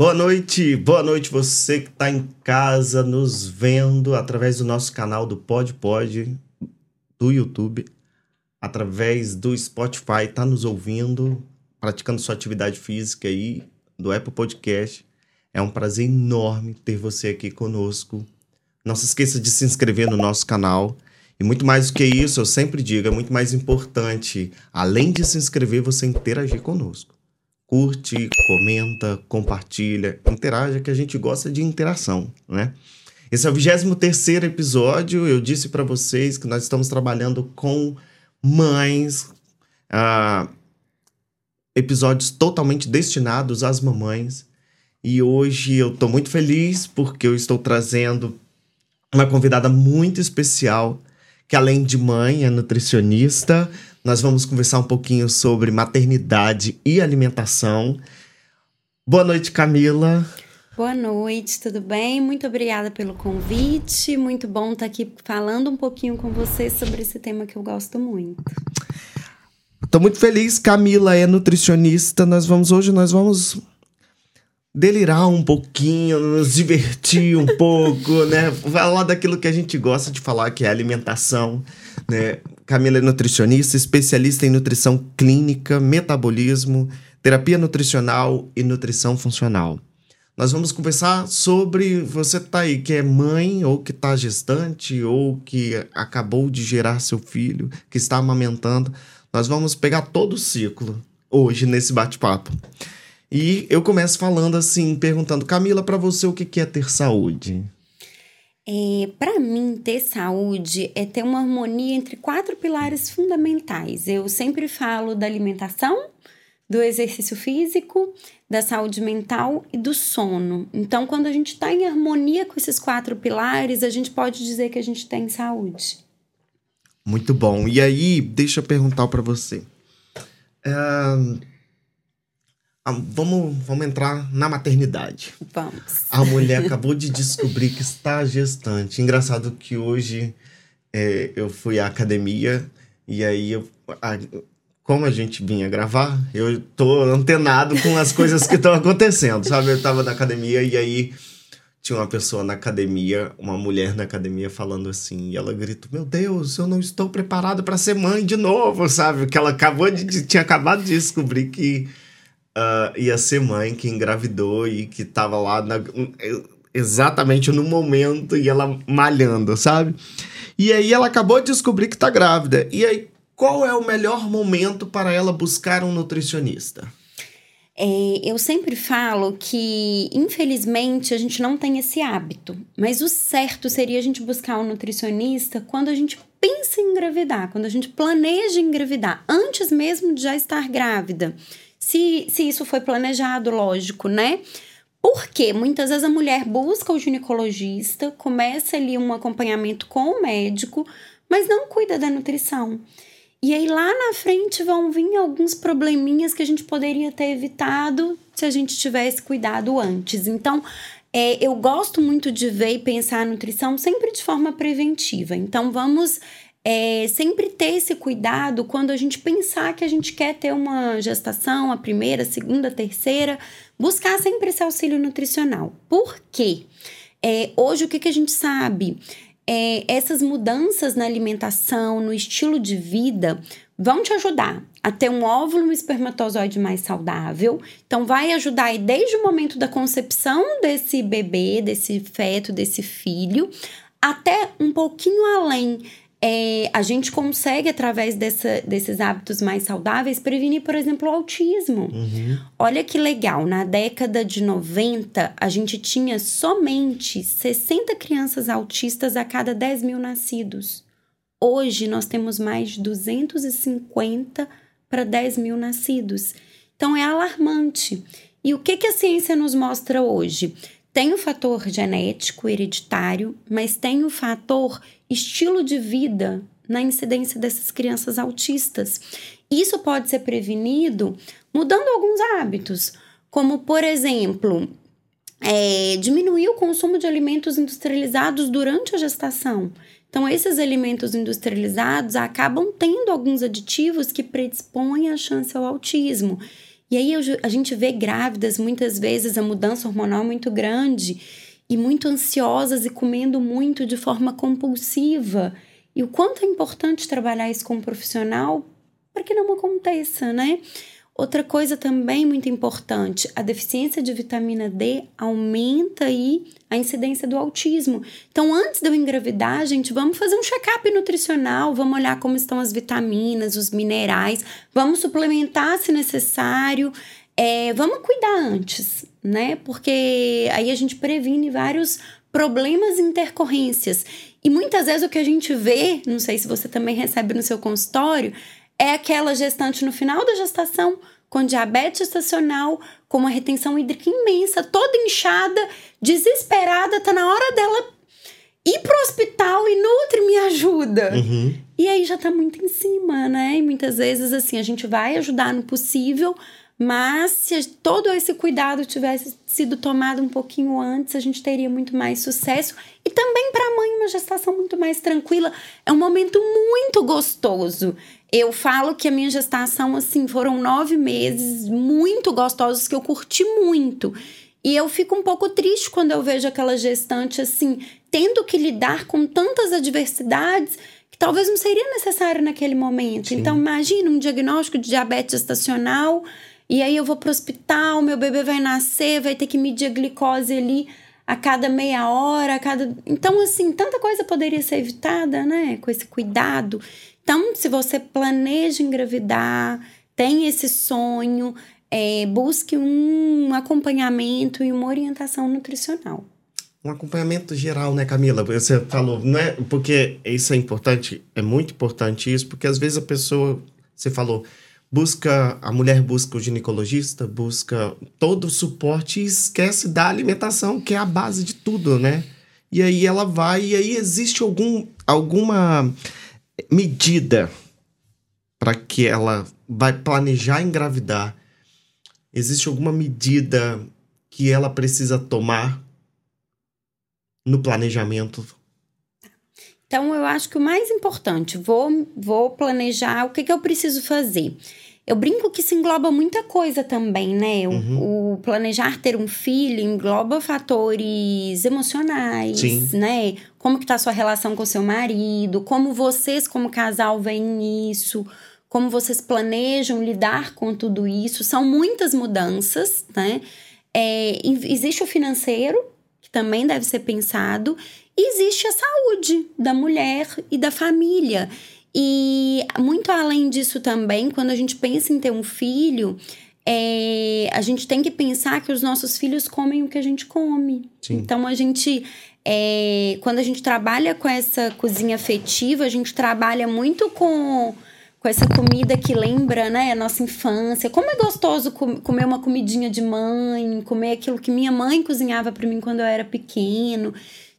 Boa noite, boa noite você que está em casa nos vendo através do nosso canal do Pod Pod do YouTube, através do Spotify, está nos ouvindo, praticando sua atividade física aí, do Apple Podcast. É um prazer enorme ter você aqui conosco. Não se esqueça de se inscrever no nosso canal. E muito mais do que isso, eu sempre digo, é muito mais importante, além de se inscrever, você interagir conosco. Curte, comenta, compartilha, interaja, que a gente gosta de interação, né? Esse é o 23 episódio. Eu disse para vocês que nós estamos trabalhando com mães, ah, episódios totalmente destinados às mamães. E hoje eu estou muito feliz porque eu estou trazendo uma convidada muito especial que além de mãe, é nutricionista. Nós vamos conversar um pouquinho sobre maternidade e alimentação. Boa noite, Camila. Boa noite, tudo bem? Muito obrigada pelo convite. Muito bom estar aqui falando um pouquinho com você sobre esse tema que eu gosto muito. Estou muito feliz, Camila é nutricionista. Nós vamos hoje nós vamos delirar um pouquinho, nos divertir um pouco, né? Falar daquilo que a gente gosta de falar, que é alimentação, né? Camila é nutricionista, especialista em nutrição clínica, metabolismo, terapia nutricional e nutrição funcional. Nós vamos conversar sobre você tá aí que é mãe ou que está gestante ou que acabou de gerar seu filho, que está amamentando. Nós vamos pegar todo o ciclo hoje nesse bate-papo. E eu começo falando assim, perguntando, Camila, para você o que é ter saúde? É, para mim, ter saúde é ter uma harmonia entre quatro pilares fundamentais. Eu sempre falo da alimentação, do exercício físico, da saúde mental e do sono. Então, quando a gente está em harmonia com esses quatro pilares, a gente pode dizer que a gente tem saúde. Muito bom. E aí, deixa eu perguntar para você. Ah, vamos, vamos entrar na maternidade. Vamos. A mulher acabou de descobrir que está gestante. Engraçado que hoje é, eu fui à academia e aí eu, a, como a gente vinha gravar, eu tô antenado com as coisas que estão acontecendo, sabe? Eu tava na academia e aí tinha uma pessoa na academia, uma mulher na academia falando assim, e ela gritou: "Meu Deus, eu não estou preparada para ser mãe de novo", sabe? Que ela acabou de tinha acabado de descobrir que uh, ia ser mãe, que engravidou e que tava lá na, exatamente no momento e ela malhando, sabe? E aí ela acabou de descobrir que tá grávida. E aí, qual é o melhor momento para ela buscar um nutricionista? É, eu sempre falo que, infelizmente, a gente não tem esse hábito. Mas o certo seria a gente buscar um nutricionista quando a gente pensa em engravidar, quando a gente planeja engravidar, antes mesmo de já estar grávida se, se isso foi planejado, lógico, né? Porque muitas vezes a mulher busca o ginecologista, começa ali um acompanhamento com o médico, mas não cuida da nutrição. E aí lá na frente vão vir alguns probleminhas que a gente poderia ter evitado se a gente tivesse cuidado antes. Então, é, eu gosto muito de ver e pensar a nutrição sempre de forma preventiva. Então, vamos é, sempre ter esse cuidado quando a gente pensar que a gente quer ter uma gestação, a primeira, a segunda, a terceira, buscar sempre esse auxílio nutricional. Por quê? É, hoje, o que, que a gente sabe? É, essas mudanças na alimentação, no estilo de vida, vão te ajudar a ter um óvulo um espermatozoide mais saudável. Então, vai ajudar aí desde o momento da concepção desse bebê, desse feto, desse filho, até um pouquinho além é, a gente consegue, através dessa, desses hábitos mais saudáveis, prevenir, por exemplo, o autismo. Uhum. Olha que legal, na década de 90, a gente tinha somente 60 crianças autistas a cada 10 mil nascidos. Hoje, nós temos mais de 250 para 10 mil nascidos. Então, é alarmante. E o que, que a ciência nos mostra hoje? Tem o fator genético, hereditário, mas tem o fator estilo de vida na incidência dessas crianças autistas. Isso pode ser prevenido mudando alguns hábitos, como, por exemplo, é, diminuir o consumo de alimentos industrializados durante a gestação. Então, esses alimentos industrializados acabam tendo alguns aditivos que predispõem a chance ao autismo. E aí a gente vê grávidas, muitas vezes, a mudança hormonal muito grande e muito ansiosas e comendo muito de forma compulsiva. E o quanto é importante trabalhar isso com um profissional para que não aconteça, né? Outra coisa também muito importante, a deficiência de vitamina D aumenta aí a incidência do autismo. Então, antes de eu engravidar, gente, vamos fazer um check-up nutricional, vamos olhar como estão as vitaminas, os minerais, vamos suplementar se necessário, é, vamos cuidar antes, né? Porque aí a gente previne vários problemas e intercorrências. E muitas vezes o que a gente vê, não sei se você também recebe no seu consultório, é aquela gestante no final da gestação com diabetes estacional, com uma retenção hídrica imensa, toda inchada, desesperada, tá na hora dela ir pro hospital e Nutri me ajuda. Uhum. E aí já tá muito em cima, né? E muitas vezes, assim, a gente vai ajudar no possível, mas se todo esse cuidado tivesse sido tomado um pouquinho antes, a gente teria muito mais sucesso. E também para a mãe, uma gestação muito mais tranquila. É um momento muito gostoso. Eu falo que a minha gestação, assim, foram nove meses muito gostosos que eu curti muito. E eu fico um pouco triste quando eu vejo aquela gestante, assim, tendo que lidar com tantas adversidades que talvez não seria necessário naquele momento. Sim. Então, imagina um diagnóstico de diabetes estacional, e aí eu vou pro hospital, meu bebê vai nascer, vai ter que medir a glicose ali a cada meia hora, a cada. Então, assim, tanta coisa poderia ser evitada, né? Com esse cuidado. Então, se você planeja engravidar, tem esse sonho, é, busque um acompanhamento e uma orientação nutricional. Um acompanhamento geral, né, Camila? Você falou, não é? Porque isso é importante, é muito importante isso, porque às vezes a pessoa, você falou, busca, a mulher busca o ginecologista, busca todo o suporte e esquece da alimentação, que é a base de tudo, né? E aí ela vai, e aí existe algum, alguma medida para que ela vai planejar engravidar? Existe alguma medida que ela precisa tomar no planejamento? Então, eu acho que o mais importante, vou, vou planejar o que, que eu preciso fazer. Eu brinco que se engloba muita coisa também, né? O, uhum. o planejar ter um filho engloba fatores emocionais, Sim. né? Como que tá a sua relação com seu marido, como vocês como casal veem isso, como vocês planejam lidar com tudo isso. São muitas mudanças, né? É, existe o financeiro, que também deve ser pensado, existe a saúde da mulher e da família. E muito além disso também, quando a gente pensa em ter um filho, é, a gente tem que pensar que os nossos filhos comem o que a gente come. Sim. Então a gente. É, quando a gente trabalha com essa cozinha afetiva, a gente trabalha muito com, com essa comida que lembra né, a nossa infância. Como é gostoso com, comer uma comidinha de mãe, comer aquilo que minha mãe cozinhava para mim quando eu era pequeno.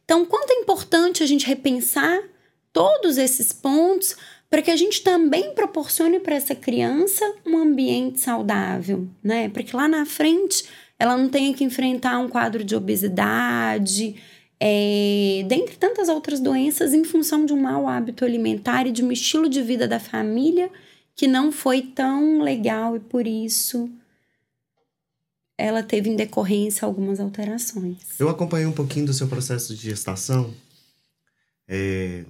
Então, quanto é importante a gente repensar todos esses pontos para que a gente também proporcione para essa criança um ambiente saudável, né? Para que lá na frente ela não tenha que enfrentar um quadro de obesidade, é, dentre tantas outras doenças, em função de um mau hábito alimentar e de um estilo de vida da família que não foi tão legal e por isso ela teve em decorrência algumas alterações. Eu acompanhei um pouquinho do seu processo de gestação. É,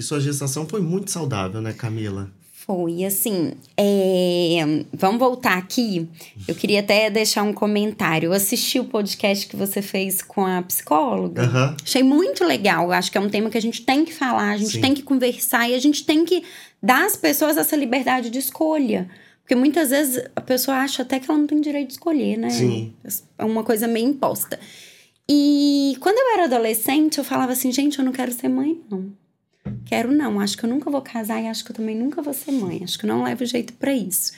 e sua gestação foi muito saudável, né, Camila? Foi, assim, é... vamos voltar aqui. Eu queria até deixar um comentário. Eu assisti o podcast que você fez com a psicóloga. Uhum. Achei muito legal. Acho que é um tema que a gente tem que falar, a gente Sim. tem que conversar e a gente tem que dar às pessoas essa liberdade de escolha. Porque muitas vezes a pessoa acha até que ela não tem direito de escolher, né? Sim. É uma coisa meio imposta. E quando eu era adolescente, eu falava assim, gente, eu não quero ser mãe, não. Quero não, acho que eu nunca vou casar e acho que eu também nunca vou ser mãe. Acho que não levo jeito para isso.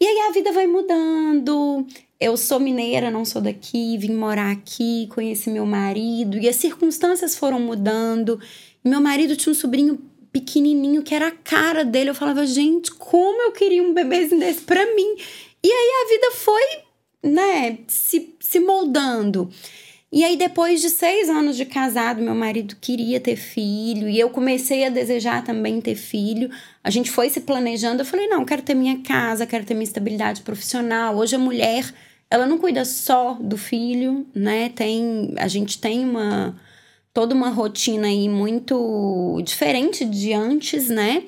E aí a vida vai mudando. Eu sou mineira, não sou daqui, vim morar aqui, conheci meu marido e as circunstâncias foram mudando. Meu marido tinha um sobrinho pequenininho que era a cara dele. Eu falava, gente, como eu queria um bebezinho desse para mim. E aí a vida foi, né, se, se moldando. E aí, depois de seis anos de casado, meu marido queria ter filho e eu comecei a desejar também ter filho. A gente foi se planejando. Eu falei: não, quero ter minha casa, quero ter minha estabilidade profissional. Hoje a mulher, ela não cuida só do filho, né? Tem, a gente tem uma toda uma rotina aí muito diferente de antes, né?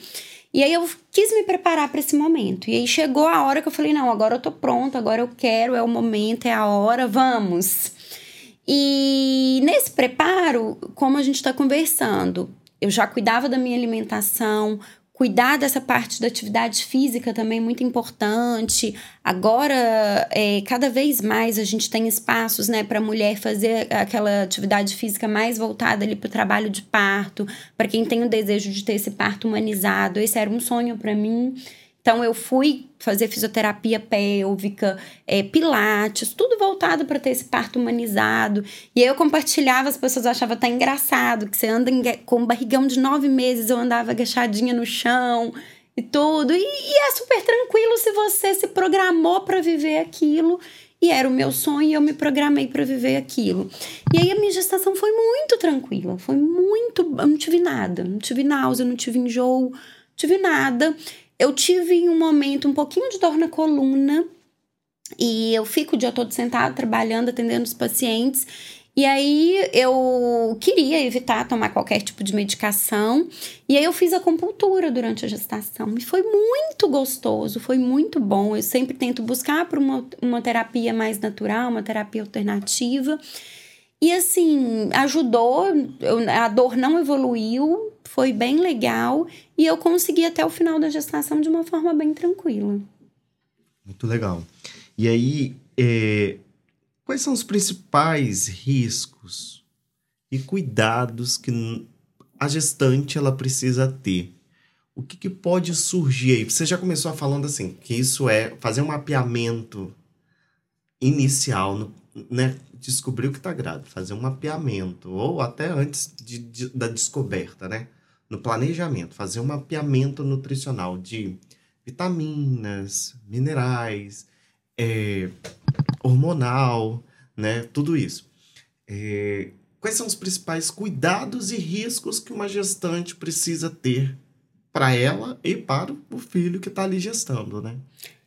E aí eu quis me preparar para esse momento. E aí chegou a hora que eu falei: não, agora eu tô pronta, agora eu quero, é o momento, é a hora, vamos. E nesse preparo, como a gente está conversando, eu já cuidava da minha alimentação, cuidar dessa parte da atividade física também é muito importante. Agora, é, cada vez mais a gente tem espaços né, para a mulher fazer aquela atividade física mais voltada ali para o trabalho de parto, para quem tem o desejo de ter esse parto humanizado. Esse era um sonho para mim. Então, eu fui fazer fisioterapia pélvica, é, pilates, tudo voltado para ter esse parto humanizado. E aí eu compartilhava, as pessoas achavam até engraçado, que você anda em, com um barrigão de nove meses, eu andava agachadinha no chão e tudo. E, e é super tranquilo se você se programou para viver aquilo. E era o meu sonho e eu me programei para viver aquilo. E aí a minha gestação foi muito tranquila, foi muito. Eu não tive nada, não tive náusea, não tive enjoo, não tive nada eu tive um momento um pouquinho de dor na coluna e eu fico o dia todo sentado trabalhando, atendendo os pacientes. E aí eu queria evitar tomar qualquer tipo de medicação. E aí eu fiz acupuntura durante a gestação. E foi muito gostoso, foi muito bom. Eu sempre tento buscar por uma, uma terapia mais natural, uma terapia alternativa. E assim, ajudou, eu, a dor não evoluiu, foi bem legal e eu consegui até o final da gestação de uma forma bem tranquila. Muito legal. E aí, é, quais são os principais riscos e cuidados que a gestante ela precisa ter? O que, que pode surgir aí? Você já começou falando assim, que isso é fazer um mapeamento inicial no, né, descobrir o que está grávida, fazer um mapeamento, ou até antes de, de, da descoberta, né? No planejamento, fazer um mapeamento nutricional de vitaminas, minerais, é, hormonal, né? Tudo isso. É, quais são os principais cuidados e riscos que uma gestante precisa ter para ela e para o filho que está ali gestando, né?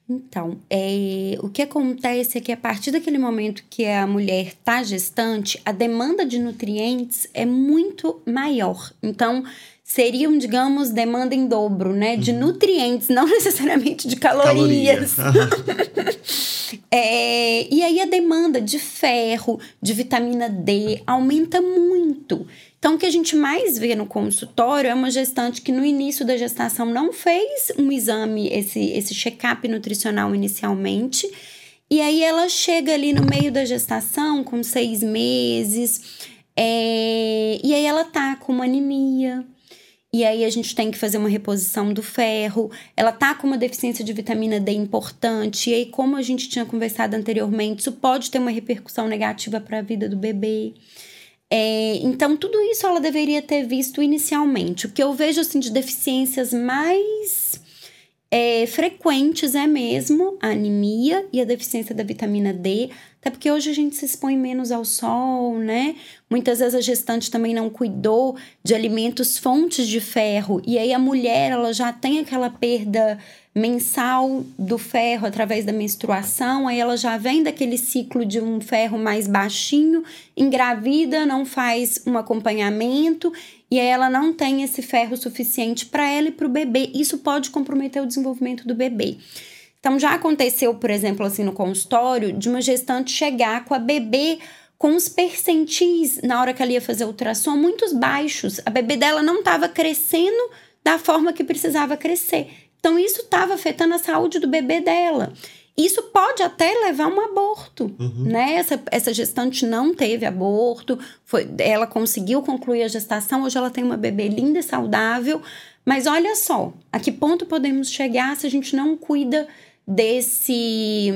Então, é, o que acontece é que a partir daquele momento que a mulher está gestante, a demanda de nutrientes é muito maior. Então, seriam, digamos, demanda em dobro, né? De uhum. nutrientes, não necessariamente de calorias. Caloria. é, e aí a demanda de ferro, de vitamina D aumenta muito. Então, o que a gente mais vê no consultório é uma gestante que no início da gestação não fez um exame, esse, esse check-up nutricional inicialmente. E aí ela chega ali no meio da gestação, com seis meses, é, e aí ela tá com uma anemia. E aí a gente tem que fazer uma reposição do ferro. Ela tá com uma deficiência de vitamina D importante. E aí, como a gente tinha conversado anteriormente, isso pode ter uma repercussão negativa para a vida do bebê. É, então, tudo isso ela deveria ter visto inicialmente. O que eu vejo assim, de deficiências mais é, frequentes é mesmo a anemia e a deficiência da vitamina D, até porque hoje a gente se expõe menos ao sol, né? Muitas vezes a gestante também não cuidou de alimentos fontes de ferro, e aí a mulher ela já tem aquela perda mensal do ferro através da menstruação, aí ela já vem daquele ciclo de um ferro mais baixinho, engravida, não faz um acompanhamento e aí ela não tem esse ferro suficiente para ela e para o bebê. Isso pode comprometer o desenvolvimento do bebê. Então já aconteceu, por exemplo, assim no consultório, de uma gestante chegar com a bebê com os percentis na hora que ela ia fazer ultrassom muito baixos. A bebê dela não estava crescendo da forma que precisava crescer. Então, isso estava afetando a saúde do bebê dela. Isso pode até levar a um aborto, uhum. né? Essa, essa gestante não teve aborto, foi, ela conseguiu concluir a gestação, hoje ela tem uma bebê linda e saudável. Mas olha só, a que ponto podemos chegar se a gente não cuida desse.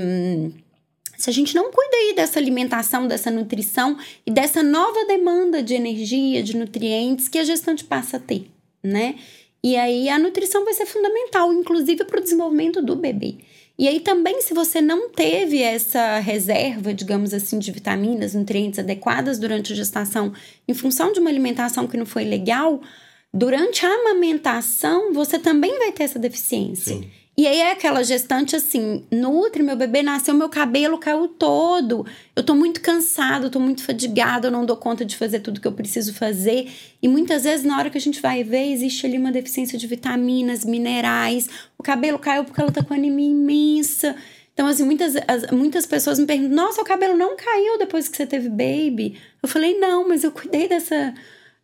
Se a gente não cuida aí dessa alimentação, dessa nutrição e dessa nova demanda de energia, de nutrientes que a gestante passa a ter, né? E aí a nutrição vai ser fundamental, inclusive para o desenvolvimento do bebê. E aí também, se você não teve essa reserva, digamos assim, de vitaminas, nutrientes adequadas durante a gestação, em função de uma alimentação que não foi legal, durante a amamentação você também vai ter essa deficiência. Sim. E aí é aquela gestante assim, nutre, meu bebê nasceu, meu cabelo caiu todo. Eu tô muito cansado, tô muito fadigado, eu não dou conta de fazer tudo que eu preciso fazer. E muitas vezes, na hora que a gente vai ver, existe ali uma deficiência de vitaminas, minerais. O cabelo caiu porque ela tá com anemia imensa. Então, assim, muitas, as, muitas pessoas me perguntam: nossa, o cabelo não caiu depois que você teve baby? Eu falei: não, mas eu cuidei dessa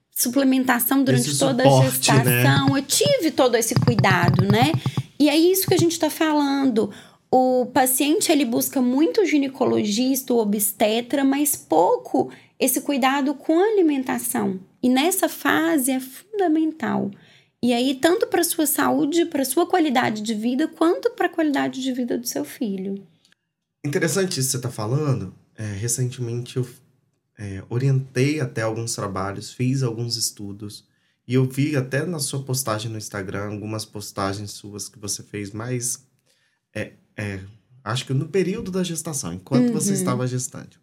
suplementação durante esse toda suporte, a né? gestação. Né? Eu tive todo esse cuidado, né? E é isso que a gente está falando. O paciente ele busca muito ginecologista, o obstetra, mas pouco esse cuidado com a alimentação. E nessa fase é fundamental. E aí, tanto para sua saúde, para sua qualidade de vida, quanto para a qualidade de vida do seu filho. Interessante isso que você está falando. É, recentemente eu é, orientei até alguns trabalhos, fiz alguns estudos e eu vi até na sua postagem no Instagram, algumas postagens suas que você fez mais. É, é, acho que no período da gestação, enquanto uhum. você estava gestante.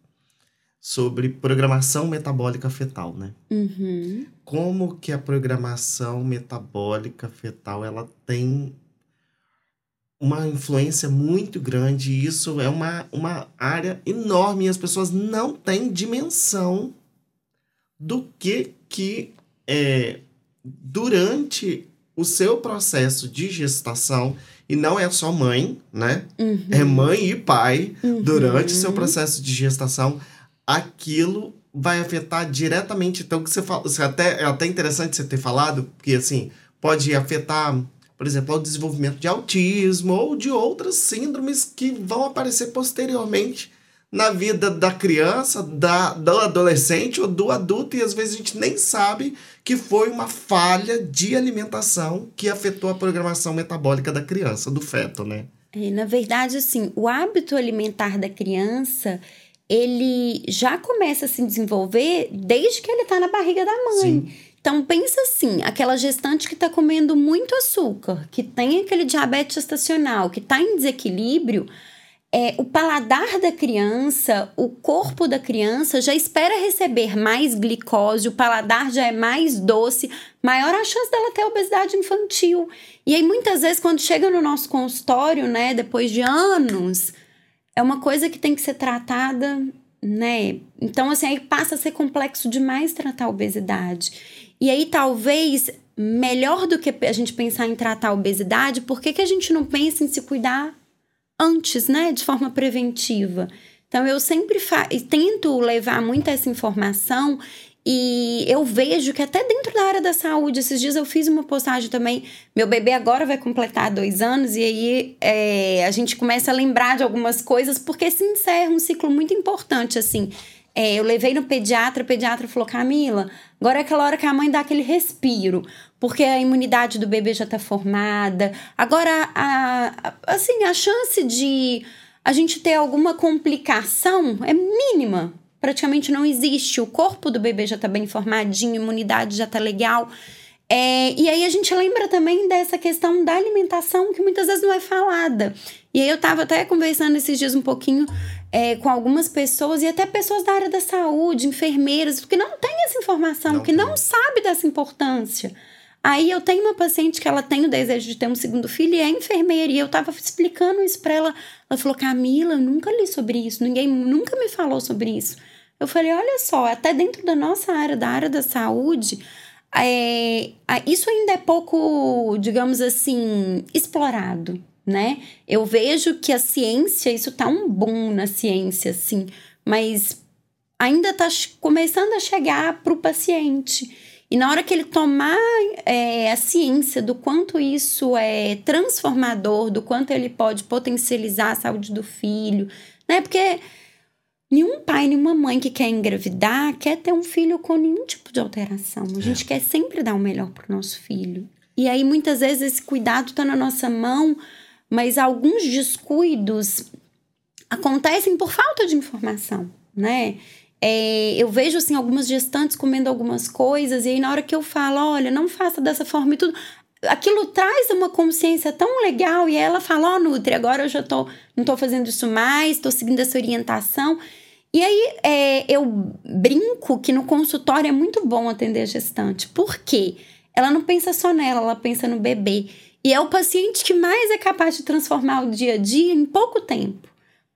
Sobre programação metabólica fetal, né? Uhum. Como que a programação metabólica fetal ela tem uma influência muito grande e isso é uma, uma área enorme e as pessoas não têm dimensão do que que é, durante o seu processo de gestação, e não é só mãe, né? Uhum. É mãe e pai, uhum. durante o seu processo de gestação, aquilo vai afetar diretamente. Então, que você fala, você até, é até interessante você ter falado, porque assim, pode afetar, por exemplo, o desenvolvimento de autismo ou de outras síndromes que vão aparecer posteriormente na vida da criança, da, do adolescente ou do adulto, e às vezes a gente nem sabe que foi uma falha de alimentação que afetou a programação metabólica da criança, do feto, né? É, na verdade, assim, o hábito alimentar da criança, ele já começa a se desenvolver desde que ele está na barriga da mãe. Sim. Então pensa assim, aquela gestante que está comendo muito açúcar, que tem aquele diabetes gestacional, que está em desequilíbrio, é, o paladar da criança, o corpo da criança já espera receber mais glicose, o paladar já é mais doce, maior a chance dela ter obesidade infantil. E aí, muitas vezes, quando chega no nosso consultório, né, depois de anos, é uma coisa que tem que ser tratada, né? Então, assim, aí passa a ser complexo demais tratar a obesidade. E aí, talvez, melhor do que a gente pensar em tratar a obesidade, por que, que a gente não pensa em se cuidar antes, né, de forma preventiva. Então eu sempre tento levar muito essa informação e eu vejo que até dentro da área da saúde, esses dias eu fiz uma postagem também. Meu bebê agora vai completar dois anos, e aí é, a gente começa a lembrar de algumas coisas, porque se encerra um ciclo muito importante, assim. É, eu levei no pediatra, o pediatra falou: Camila, agora é aquela hora que a mãe dá aquele respiro, porque a imunidade do bebê já está formada. Agora, a, a, assim, a chance de a gente ter alguma complicação é mínima. Praticamente não existe. O corpo do bebê já está bem formadinho, a imunidade já está legal. É, e aí a gente lembra também dessa questão da alimentação que muitas vezes não é falada. E aí eu estava até conversando esses dias um pouquinho é, com algumas pessoas e até pessoas da área da saúde, enfermeiras, que não tem essa informação, não que não sabe dessa importância. Aí eu tenho uma paciente que ela tem o desejo de ter um segundo filho e é enfermeira. E eu tava explicando isso pra ela. Ela falou: Camila, eu nunca li sobre isso, ninguém nunca me falou sobre isso. Eu falei: olha só, até dentro da nossa área, da área da saúde, é, isso ainda é pouco, digamos assim, explorado, né? Eu vejo que a ciência, isso tá um boom na ciência, assim, mas ainda tá começando a chegar para o paciente. E na hora que ele tomar é, a ciência do quanto isso é transformador, do quanto ele pode potencializar a saúde do filho, né? Porque nenhum pai, nenhuma mãe que quer engravidar quer ter um filho com nenhum tipo de alteração. A gente é. quer sempre dar o melhor para o nosso filho. E aí muitas vezes esse cuidado está na nossa mão, mas alguns descuidos acontecem por falta de informação, né? É, eu vejo assim algumas gestantes comendo algumas coisas e aí na hora que eu falo, olha, não faça dessa forma e tudo, aquilo traz uma consciência tão legal e ela fala, ó, oh, Nutri, agora eu já tô, não tô fazendo isso mais, tô seguindo essa orientação. E aí é, eu brinco que no consultório é muito bom atender a gestante. Por quê? Ela não pensa só nela, ela pensa no bebê. E é o paciente que mais é capaz de transformar o dia a dia em pouco tempo.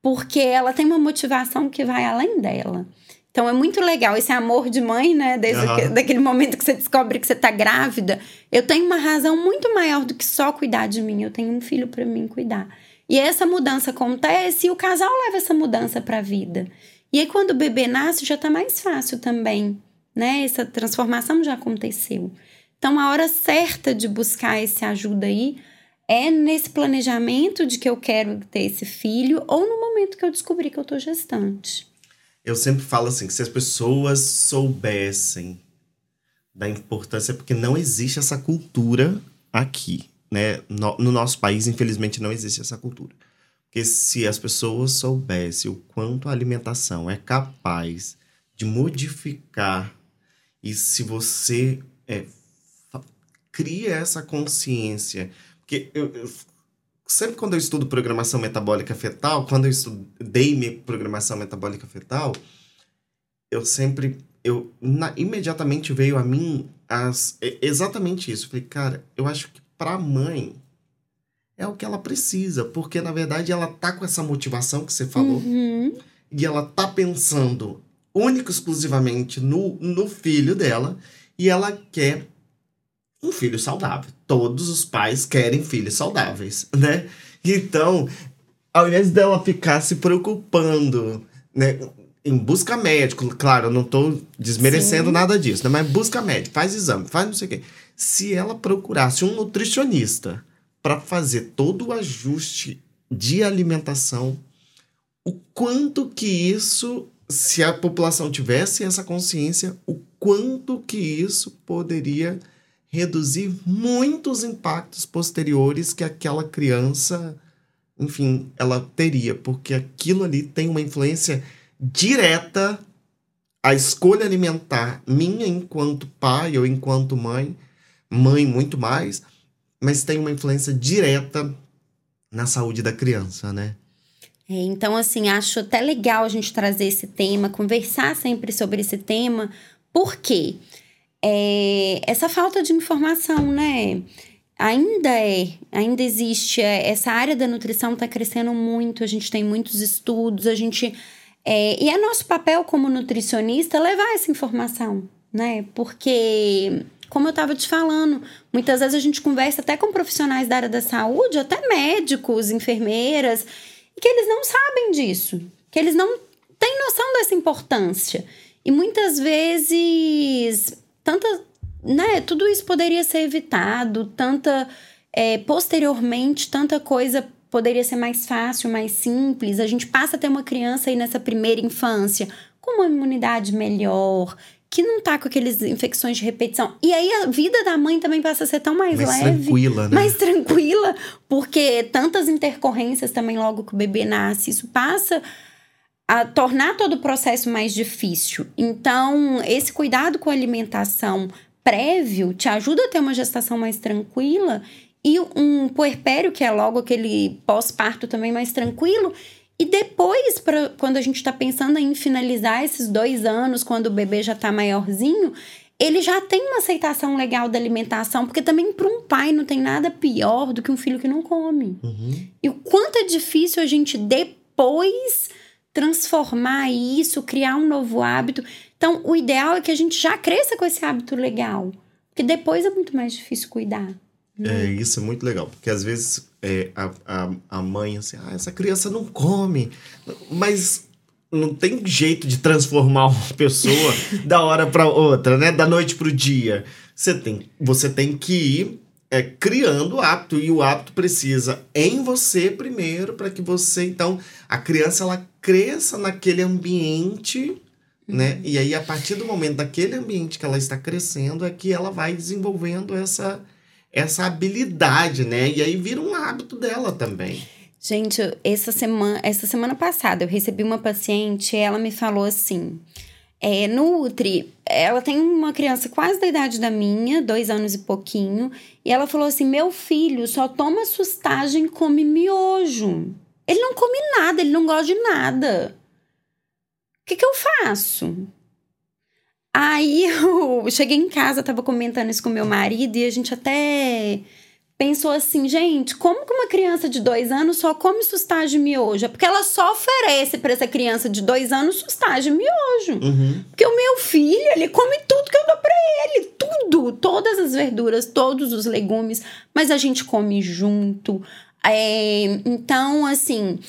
Porque ela tem uma motivação que vai além dela. Então é muito legal esse amor de mãe, né? Desde uhum. daquele momento que você descobre que você tá grávida. Eu tenho uma razão muito maior do que só cuidar de mim. Eu tenho um filho para mim cuidar. E essa mudança acontece e o casal leva essa mudança para a vida. E aí quando o bebê nasce já tá mais fácil também, né? Essa transformação já aconteceu. Então a hora certa de buscar esse ajuda aí é nesse planejamento de que eu quero ter esse filho ou no momento que eu descobri que eu tô gestante. Eu sempre falo assim, que se as pessoas soubessem da importância, porque não existe essa cultura aqui, né? No, no nosso país, infelizmente, não existe essa cultura. Porque se as pessoas soubessem o quanto a alimentação é capaz de modificar e se você é, cria essa consciência, porque eu, eu sempre quando eu estudo programação metabólica fetal, quando eu estudei programação metabólica fetal, eu sempre eu na, imediatamente veio a mim as exatamente isso. Eu falei, cara, eu acho que para mãe é o que ela precisa, porque na verdade ela tá com essa motivação que você falou uhum. e ela tá pensando único exclusivamente no, no filho dela e ela quer um filho saudável. Todos os pais querem filhos saudáveis, né? Então, ao invés dela ficar se preocupando, né? Em busca médico, claro, eu não estou desmerecendo Sim. nada disso, né? Mas busca médico, faz exame, faz não sei o quê. Se ela procurasse um nutricionista para fazer todo o ajuste de alimentação, o quanto que isso, se a população tivesse essa consciência, o quanto que isso poderia reduzir muitos impactos posteriores que aquela criança, enfim, ela teria, porque aquilo ali tem uma influência direta a escolha alimentar minha enquanto pai ou enquanto mãe, mãe muito mais, mas tem uma influência direta na saúde da criança, né? É, então, assim, acho até legal a gente trazer esse tema, conversar sempre sobre esse tema, por quê? É, essa falta de informação, né? Ainda é, ainda existe. É, essa área da nutrição está crescendo muito, a gente tem muitos estudos, a gente. É, e é nosso papel como nutricionista levar essa informação, né? Porque, como eu estava te falando, muitas vezes a gente conversa até com profissionais da área da saúde, até médicos, enfermeiras, que eles não sabem disso, que eles não têm noção dessa importância. E muitas vezes tanta, né, tudo isso poderia ser evitado, tanta é, posteriormente, tanta coisa poderia ser mais fácil, mais simples. A gente passa a ter uma criança aí nessa primeira infância com uma imunidade melhor, que não tá com aqueles infecções de repetição. E aí a vida da mãe também passa a ser tão mais, mais leve. Tranquila, né? Mais tranquila, porque tantas intercorrências também logo que o bebê nasce, isso passa a tornar todo o processo mais difícil. Então, esse cuidado com a alimentação prévio te ajuda a ter uma gestação mais tranquila e um puerpério, que é logo aquele pós-parto também mais tranquilo. E depois, pra, quando a gente está pensando em finalizar esses dois anos, quando o bebê já está maiorzinho, ele já tem uma aceitação legal da alimentação, porque também para um pai não tem nada pior do que um filho que não come. Uhum. E o quanto é difícil a gente depois transformar isso, criar um novo hábito. Então, o ideal é que a gente já cresça com esse hábito legal, porque depois é muito mais difícil cuidar. Né? É, isso é muito legal, porque às vezes é, a, a, a mãe, assim, ah, essa criança não come, mas não tem jeito de transformar uma pessoa da hora para outra, né? Da noite pro dia. Você tem, você tem que ir é, criando o hábito e o hábito precisa em você primeiro para que você então a criança ela cresça naquele ambiente né? Uhum. e aí a partir do momento daquele ambiente que ela está crescendo é que ela vai desenvolvendo essa essa habilidade né? E aí vira um hábito dela também. Gente essa semana essa semana passada eu recebi uma paciente ela me falou assim é, Nutri, ela tem uma criança quase da idade da minha, dois anos e pouquinho, e ela falou assim: meu filho só toma sustagem e come miojo. Ele não come nada, ele não gosta de nada. O que, que eu faço? Aí eu cheguei em casa, tava comentando isso com meu marido, e a gente até pensou assim, gente, como que uma criança de dois anos só come sustagem de miojo? É porque ela só oferece para essa criança de dois anos sustagem de miojo. Uhum. Porque o meu filho, ele come tudo que eu dou para ele, tudo, todas as verduras, todos os legumes, mas a gente come junto. É, então, assim,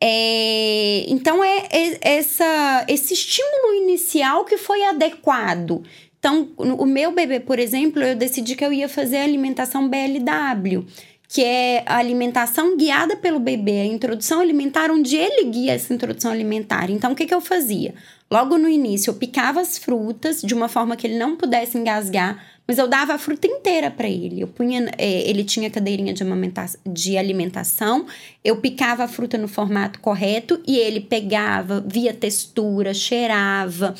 é, então é, é essa, esse estímulo inicial que foi adequado. Então, o meu bebê, por exemplo, eu decidi que eu ia fazer a alimentação BLW, que é a alimentação guiada pelo bebê, a introdução alimentar, onde ele guia essa introdução alimentar. Então, o que, que eu fazia? Logo no início, eu picava as frutas de uma forma que ele não pudesse engasgar, mas eu dava a fruta inteira para ele. Eu punha, é, ele tinha cadeirinha de, de alimentação, eu picava a fruta no formato correto e ele pegava, via textura, cheirava.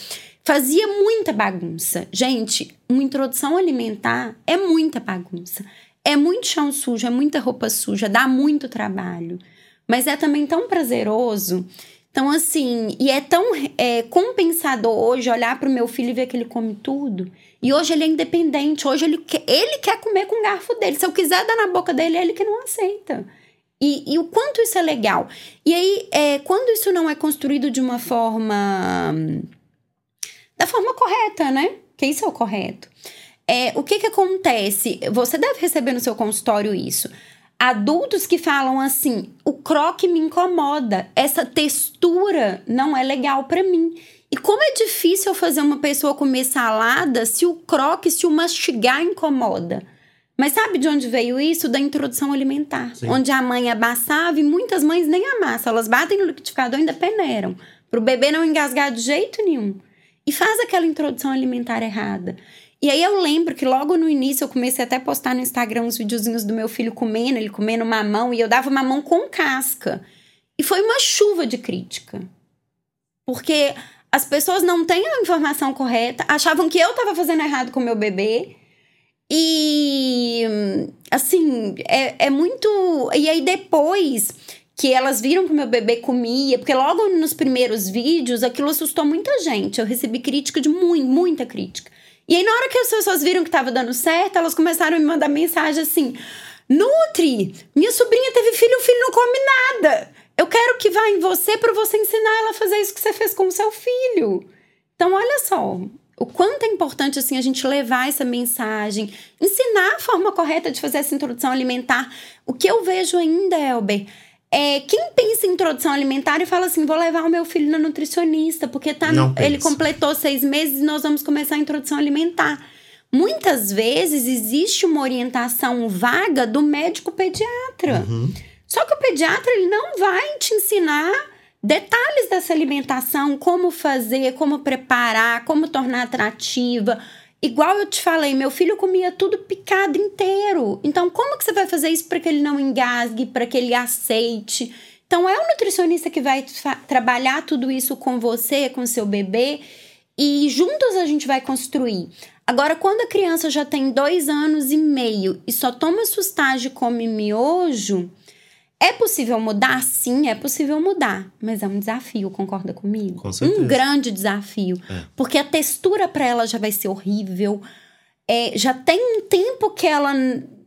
Fazia muita bagunça. Gente, uma introdução alimentar é muita bagunça. É muito chão sujo, é muita roupa suja, dá muito trabalho. Mas é também tão prazeroso. Então, assim, e é tão é, compensador hoje olhar para o meu filho e ver que ele come tudo. E hoje ele é independente, hoje ele quer, ele quer comer com o garfo dele. Se eu quiser dar na boca dele, é ele que não aceita. E, e o quanto isso é legal. E aí, é, quando isso não é construído de uma forma da forma correta, né? Que isso é o correto. É, o que que acontece? Você deve receber no seu consultório isso. Adultos que falam assim: o croque me incomoda, essa textura não é legal para mim. E como é difícil fazer uma pessoa comer salada se o croque, se o mastigar incomoda. Mas sabe de onde veio isso? Da introdução alimentar. Sim. Onde a mãe amassava e muitas mães nem amassam. Elas batem no liquidificador e ainda peneiram. Para o bebê não engasgar de jeito nenhum e faz aquela introdução alimentar errada. E aí eu lembro que logo no início eu comecei até a postar no Instagram uns videozinhos do meu filho comendo, ele comendo mamão, e eu dava mamão com casca. E foi uma chuva de crítica. Porque as pessoas não têm a informação correta, achavam que eu estava fazendo errado com o meu bebê. E assim, é, é muito. E aí depois que elas viram que o meu bebê comia, porque logo nos primeiros vídeos aquilo assustou muita gente. Eu recebi crítica de muito, muita crítica. E aí, na hora que as pessoas viram que estava dando certo, elas começaram a me mandar mensagem assim: Nutri, minha sobrinha teve filho, o filho não come nada. Eu quero que vá em você para você ensinar ela a fazer isso que você fez com o seu filho. Então, olha só, o quanto é importante assim a gente levar essa mensagem, ensinar a forma correta de fazer essa introdução alimentar. O que eu vejo ainda, Elber, é, quem pensa em introdução alimentar e fala assim, vou levar o meu filho na nutricionista, porque tá no, ele completou seis meses e nós vamos começar a introdução alimentar. Muitas vezes existe uma orientação vaga do médico pediatra. Uhum. Só que o pediatra ele não vai te ensinar detalhes dessa alimentação, como fazer, como preparar, como tornar atrativa Igual eu te falei, meu filho comia tudo picado inteiro. Então, como que você vai fazer isso para que ele não engasgue, para que ele aceite? Então, é o nutricionista que vai trabalhar tudo isso com você, com seu bebê, e juntos a gente vai construir. Agora, quando a criança já tem dois anos e meio e só toma sustagem e come miojo, é possível mudar? Sim, é possível mudar, mas é um desafio, concorda comigo? Com certeza. Um grande desafio, é. porque a textura para ela já vai ser horrível. É, já tem um tempo que ela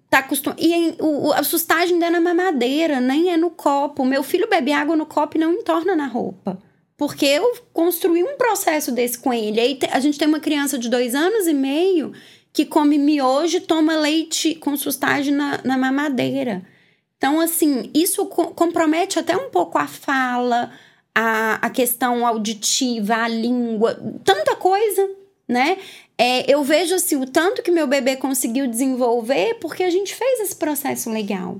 tá acostumada. E o, a sustagem ainda é na mamadeira, nem é no copo. Meu filho bebe água no copo e não entorna na roupa. Porque eu construí um processo desse com ele. Aí a gente tem uma criança de dois anos e meio que come miojo e toma leite com sustagem na, na mamadeira. Então, assim, isso co compromete até um pouco a fala, a, a questão auditiva, a língua, tanta coisa, né? É, eu vejo assim, o tanto que meu bebê conseguiu desenvolver porque a gente fez esse processo legal.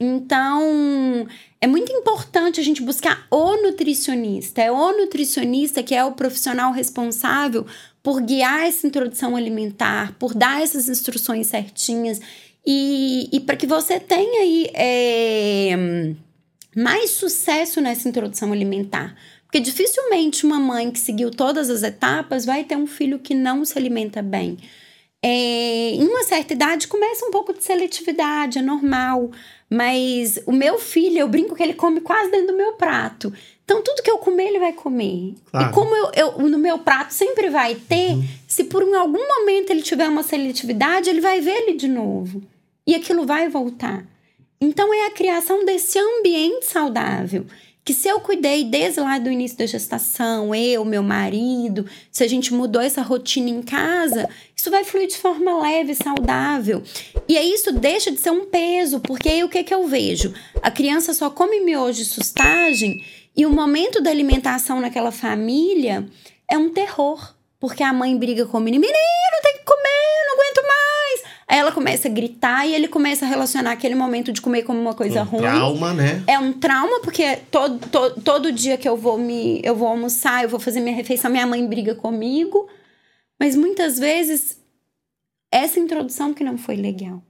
Então, é muito importante a gente buscar o nutricionista. É o nutricionista que é o profissional responsável por guiar essa introdução alimentar, por dar essas instruções certinhas e, e para que você tenha aí é, mais sucesso nessa introdução alimentar. Porque dificilmente uma mãe que seguiu todas as etapas vai ter um filho que não se alimenta bem. É, em uma certa idade começa um pouco de seletividade, é normal. Mas o meu filho, eu brinco que ele come quase dentro do meu prato. Então, tudo que eu comer, ele vai comer. Claro. E como eu, eu, no meu prato sempre vai ter, uhum. se por algum momento ele tiver uma seletividade, ele vai ver ele de novo. E aquilo vai voltar. Então, é a criação desse ambiente saudável que se eu cuidei desde lá do início da gestação, eu, meu marido, se a gente mudou essa rotina em casa, isso vai fluir de forma leve, saudável. E aí isso deixa de ser um peso, porque aí o que, que eu vejo? A criança só come miojo e sustagem e o momento da alimentação naquela família é um terror. Porque a mãe briga com o menino, menino, tem que comer, não aguento mais. Aí ela começa a gritar e ele começa a relacionar aquele momento de comer como uma coisa um ruim. Trauma, né? É um trauma, porque todo, todo, todo dia que eu vou me. eu vou almoçar, eu vou fazer minha refeição, minha mãe briga comigo. Mas muitas vezes essa introdução que não foi legal.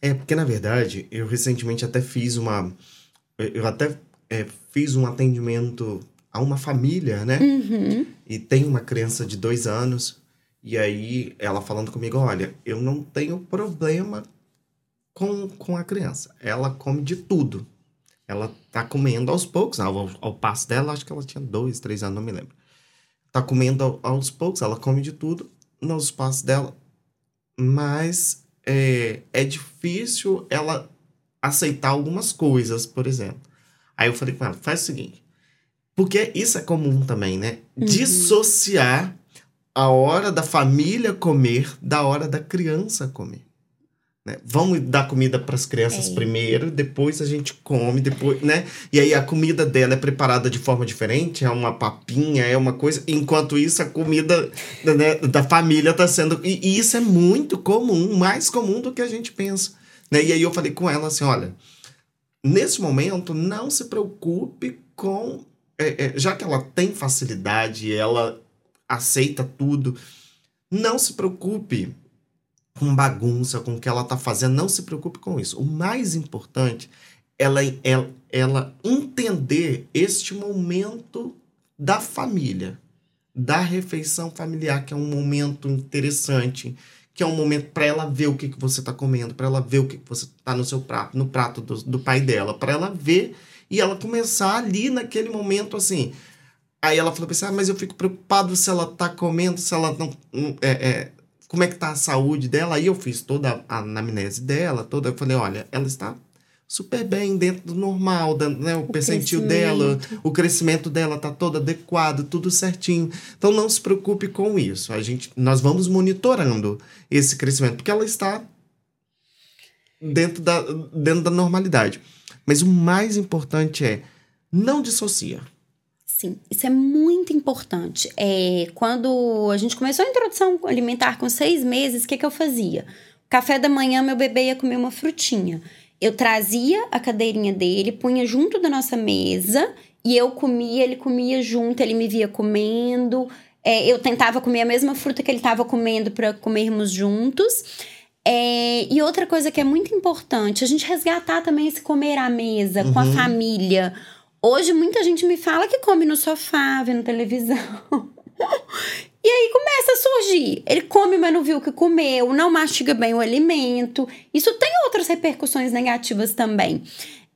É, porque na verdade, eu recentemente até fiz uma. Eu até é, fiz um atendimento a uma família, né? Uhum. E tem uma criança de dois anos. E aí ela falando comigo: olha, eu não tenho problema com, com a criança. Ela come de tudo. Ela tá comendo aos poucos, ao, ao passo dela, acho que ela tinha dois, três anos, não me lembro. Tá comendo aos poucos, ela come de tudo nos passos dela. Mas é, é difícil ela aceitar algumas coisas, por exemplo. Aí eu falei com ela: faz o seguinte porque isso é comum também, né? Uhum. Dissociar a hora da família comer da hora da criança comer. Né? Vamos dar comida para as crianças é. primeiro, depois a gente come, depois, né? E aí a comida dela é preparada de forma diferente, é uma papinha, é uma coisa. Enquanto isso, a comida né, da família está sendo. E, e, isso é muito comum, mais comum do que a gente pensa. Né? E aí eu falei com ela assim: olha, nesse momento, não se preocupe com é, é, já que ela tem facilidade, ela aceita tudo, não se preocupe com bagunça, com o que ela está fazendo, não se preocupe com isso. O mais importante ela, ela, ela entender este momento da família, da refeição familiar, que é um momento interessante, que é um momento para ela ver o que, que você está comendo, para ela ver o que, que você está no seu prato, no prato do, do pai dela, para ela ver e ela começar ali naquele momento assim. Aí ela falou assim: ah, mas eu fico preocupado se ela tá comendo, se ela não. É, é, como é que tá a saúde dela? Aí eu fiz toda a anamnese dela, toda. Eu falei: olha, ela está super bem dentro do normal, né? o, o percentil dela, o crescimento dela tá todo adequado, tudo certinho. Então não se preocupe com isso. A gente, nós vamos monitorando esse crescimento porque ela está dentro da, dentro da normalidade. Mas o mais importante é não dissocia. Sim, isso é muito importante. É, quando a gente começou a introdução alimentar com seis meses, o que, que eu fazia? Café da manhã, meu bebê ia comer uma frutinha. Eu trazia a cadeirinha dele, punha junto da nossa mesa e eu comia, ele comia junto, ele me via comendo. É, eu tentava comer a mesma fruta que ele estava comendo para comermos juntos. É, e outra coisa que é muito importante, a gente resgatar também esse comer à mesa, uhum. com a uhum. família. Hoje muita gente me fala que come no sofá, vendo televisão. e aí começa a surgir. Ele come, mas não viu o que comeu, não mastiga bem o alimento. Isso tem outras repercussões negativas também.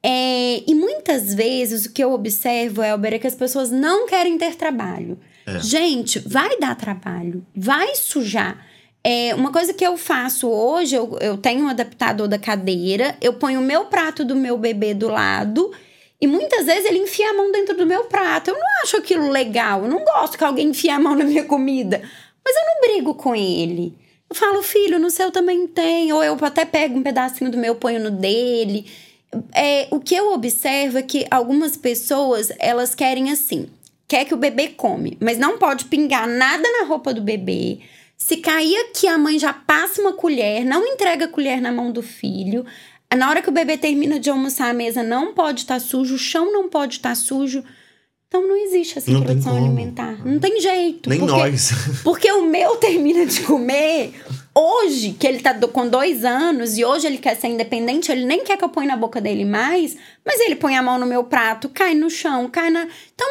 É, e muitas vezes o que eu observo, Elber, é que as pessoas não querem ter trabalho. É. Gente, vai dar trabalho, vai sujar. É, uma coisa que eu faço hoje, eu, eu tenho um adaptador da cadeira, eu ponho o meu prato do meu bebê do lado e muitas vezes ele enfia a mão dentro do meu prato. Eu não acho aquilo legal, eu não gosto que alguém enfie a mão na minha comida, mas eu não brigo com ele. Eu falo, filho, no seu também tem, ou eu até pego um pedacinho do meu, ponho no dele. É, o que eu observo é que algumas pessoas, elas querem assim, quer que o bebê come, mas não pode pingar nada na roupa do bebê, se cair aqui, a mãe já passa uma colher, não entrega a colher na mão do filho. Na hora que o bebê termina de almoçar, a mesa não pode estar tá sujo, o chão não pode estar tá sujo. Então não existe essa introdução alimentar. Não tem jeito. Nem porque, nós. Porque o meu termina de comer. Hoje, que ele tá com dois anos e hoje ele quer ser independente, ele nem quer que eu ponha na boca dele mais, mas ele põe a mão no meu prato, cai no chão, cai na. Então,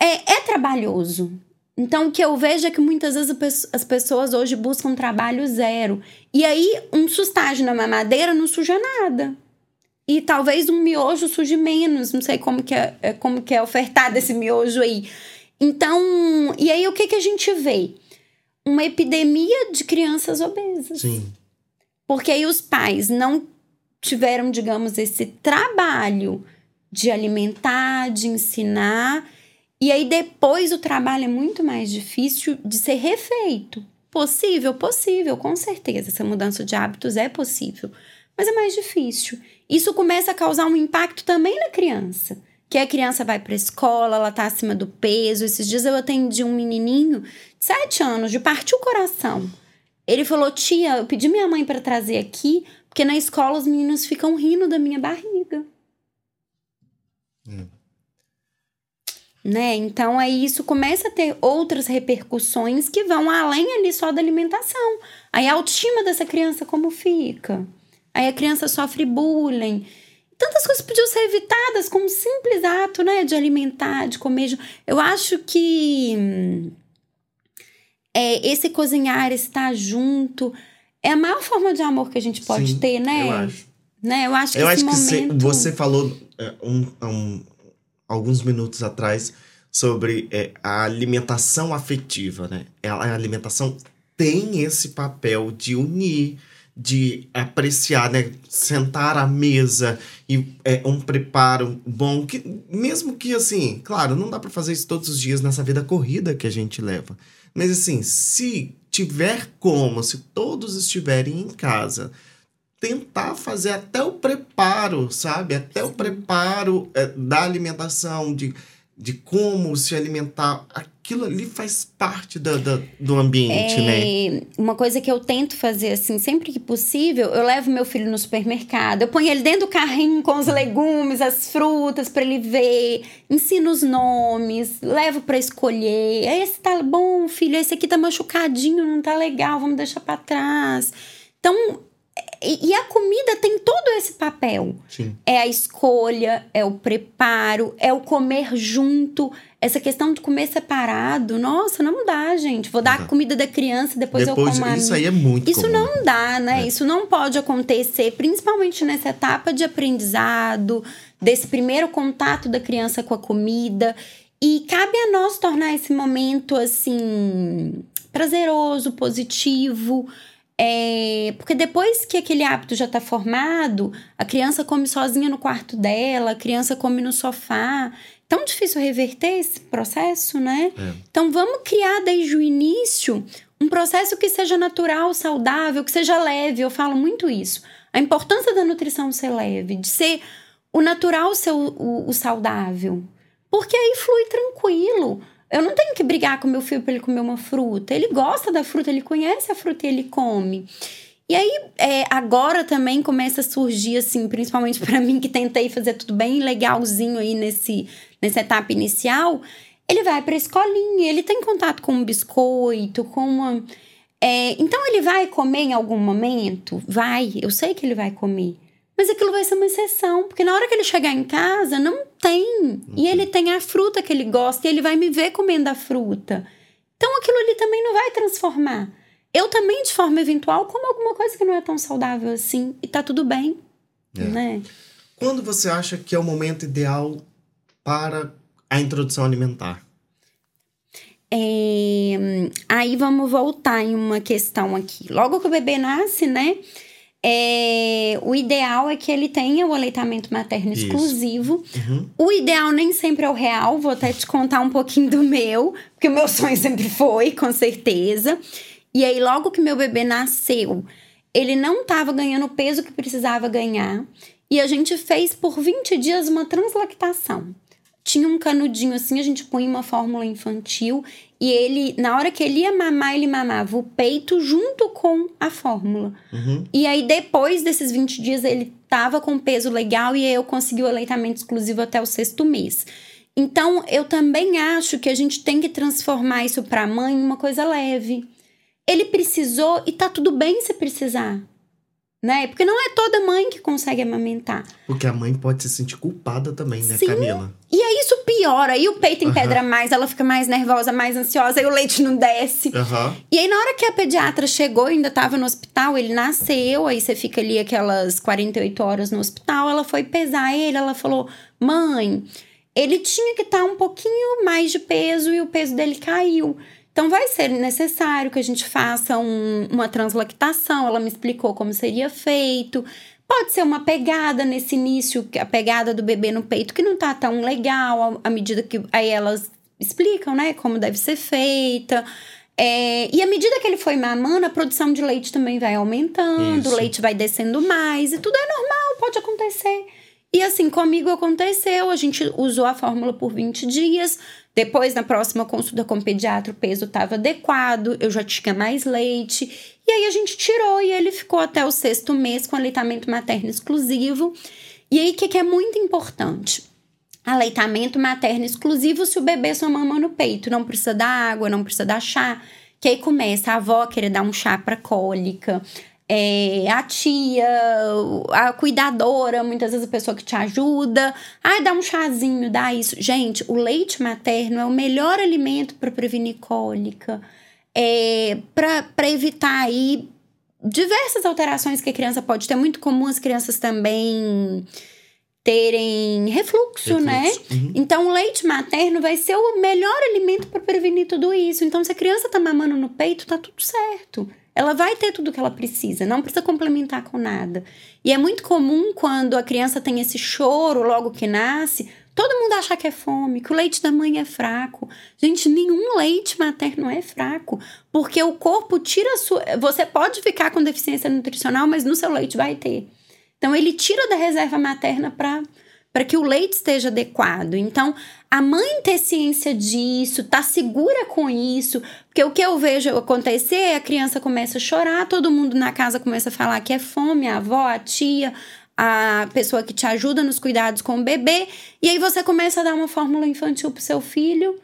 é, é trabalhoso. Então, o que eu vejo é que muitas vezes as pessoas hoje buscam trabalho zero. E aí, um sustágio na mamadeira não suja nada. E talvez um miojo suje menos. Não sei como que é, é como que é ofertado esse miojo aí. Então, e aí o que, que a gente vê? Uma epidemia de crianças obesas. Sim. Porque aí os pais não tiveram, digamos, esse trabalho de alimentar, de ensinar e aí depois o trabalho é muito mais difícil de ser refeito. Possível? Possível, com certeza. Essa mudança de hábitos é possível. Mas é mais difícil. Isso começa a causar um impacto também na criança. Que a criança vai para a escola, ela tá acima do peso. Esses dias eu atendi um menininho de 7 anos, de partir o coração. Ele falou: Tia, eu pedi minha mãe para trazer aqui, porque na escola os meninos ficam rindo da minha barriga. Né? Então aí isso começa a ter outras repercussões que vão além ali só da alimentação. Aí a autoestima dessa criança como fica? Aí a criança sofre bullying. Tantas coisas podiam ser evitadas com um simples ato, né, de alimentar, de comer. Eu acho que é, esse cozinhar, esse estar junto, é a maior forma de amor que a gente pode Sim, ter, né? Eu acho. Né? Eu acho que eu acho momento... que você falou é, um, um alguns minutos atrás sobre é, a alimentação afetiva, né? A alimentação tem esse papel de unir, de apreciar, né? Sentar à mesa e é, um preparo bom, que mesmo que assim, claro, não dá para fazer isso todos os dias nessa vida corrida que a gente leva. Mas assim, se tiver como, se todos estiverem em casa, tentar fazer até o preparo, sabe? Até o preparo é, da alimentação, de, de como se alimentar. Aquilo ali faz parte da, da do ambiente, é, né? Uma coisa que eu tento fazer, assim, sempre que possível, eu levo meu filho no supermercado, eu ponho ele dentro do carrinho com os legumes, as frutas, para ele ver, ensino os nomes, levo para escolher. Esse tá bom, filho, esse aqui tá machucadinho, não tá legal, vamos deixar para trás. Então, e, e, a comida tem todo esse papel. Sim. É a escolha, é o preparo, é o comer junto. Essa questão de comer separado, nossa, não dá, gente. Vou dar a comida da criança, depois, depois eu como Isso aí é muito Isso comum. não dá, né? É. Isso não pode acontecer, principalmente nessa etapa de aprendizado, desse primeiro contato da criança com a comida. E cabe a nós tornar esse momento, assim, prazeroso, positivo, é, porque depois que aquele hábito já está formado, a criança come sozinha no quarto dela, a criança come no sofá. Tão difícil reverter esse processo, né? É. Então vamos criar desde o início um processo que seja natural, saudável, que seja leve. Eu falo muito isso. A importância da nutrição ser leve, de ser o natural ser o, o, o saudável. Porque aí flui tranquilo. Eu não tenho que brigar com meu filho para ele comer uma fruta. Ele gosta da fruta, ele conhece a fruta e ele come. E aí, é, agora também começa a surgir, assim, principalmente para mim que tentei fazer tudo bem legalzinho aí nesse, nessa etapa inicial. Ele vai para a escolinha, ele tem contato com um biscoito, com uma. É, então, ele vai comer em algum momento? Vai, eu sei que ele vai comer. Mas aquilo vai ser uma exceção, porque na hora que ele chegar em casa, não tem. E ele tem a fruta que ele gosta e ele vai me ver comendo a fruta. Então aquilo ali também não vai transformar. Eu também, de forma eventual, como alguma coisa que não é tão saudável assim. E tá tudo bem. É. Né? Quando você acha que é o momento ideal para a introdução alimentar? É... Aí vamos voltar em uma questão aqui. Logo que o bebê nasce, né? É, o ideal é que ele tenha o aleitamento materno Isso. exclusivo. Uhum. O ideal nem sempre é o real, vou até te contar um pouquinho do meu, porque o meu sonho sempre foi, com certeza. E aí, logo que meu bebê nasceu, ele não estava ganhando o peso que precisava ganhar. E a gente fez por 20 dias uma translactação tinha um canudinho assim, a gente punha uma fórmula infantil e ele, na hora que ele ia mamar, ele mamava o peito junto com a fórmula. Uhum. E aí, depois desses 20 dias, ele tava com peso legal e eu consegui o aleitamento exclusivo até o sexto mês. Então, eu também acho que a gente tem que transformar isso para a mãe em uma coisa leve. Ele precisou e tá tudo bem se precisar. Né? Porque não é toda mãe que consegue amamentar. Porque a mãe pode se sentir culpada também, né, Sim. Camila? E aí isso piora, aí o peito empedra mais, ela fica mais nervosa, mais ansiosa, aí o leite não desce. Aham. E aí, na hora que a pediatra chegou, ainda tava no hospital, ele nasceu, aí você fica ali aquelas 48 horas no hospital, ela foi pesar ele, ela falou: mãe, ele tinha que estar um pouquinho mais de peso e o peso dele caiu. Então vai ser necessário que a gente faça um- uma translactação. Ela me explicou como seria feito. Pode ser uma pegada nesse início, a pegada do bebê no peito, que não tá tão legal, à à medida que aí elas explicam, né, como deve ser feita. É, e à medida que ele foi mamando, a produção de leite também vai aumentando, Isso. o leite vai descendo mais, e tudo é normal, pode acontecer. E assim, comigo aconteceu, a gente usou a fórmula por 20 dias. Depois, na próxima consulta com o pediatra, o peso estava adequado, eu já tinha mais leite. E aí a gente tirou e ele ficou até o sexto mês com aleitamento materno exclusivo. E aí, o que, que é muito importante? Aleitamento materno exclusivo se o bebê só mama no peito. Não precisa dar água, não precisa dar chá. Que aí começa a avó querer dar um chá para cólica. É, a tia, a cuidadora, muitas vezes a pessoa que te ajuda. Ai, dá um chazinho, dá isso. Gente, o leite materno é o melhor alimento para prevenir cólica. É, para evitar aí diversas alterações que a criança pode ter. Muito comum as crianças também terem refluxo, né? Refluxo. Uhum. Então, o leite materno vai ser o melhor alimento para prevenir tudo isso. Então, se a criança tá mamando no peito, tá tudo certo. Ela vai ter tudo que ela precisa, não precisa complementar com nada. E é muito comum quando a criança tem esse choro logo que nasce, todo mundo achar que é fome, que o leite da mãe é fraco. Gente, nenhum leite materno é fraco, porque o corpo tira sua. Você pode ficar com deficiência nutricional, mas no seu leite vai ter. Então, ele tira da reserva materna para para que o leite esteja adequado. Então, a mãe ter ciência disso, tá segura com isso, porque o que eu vejo acontecer é a criança começa a chorar, todo mundo na casa começa a falar que é fome, a avó, a tia, a pessoa que te ajuda nos cuidados com o bebê, e aí você começa a dar uma fórmula infantil pro seu filho,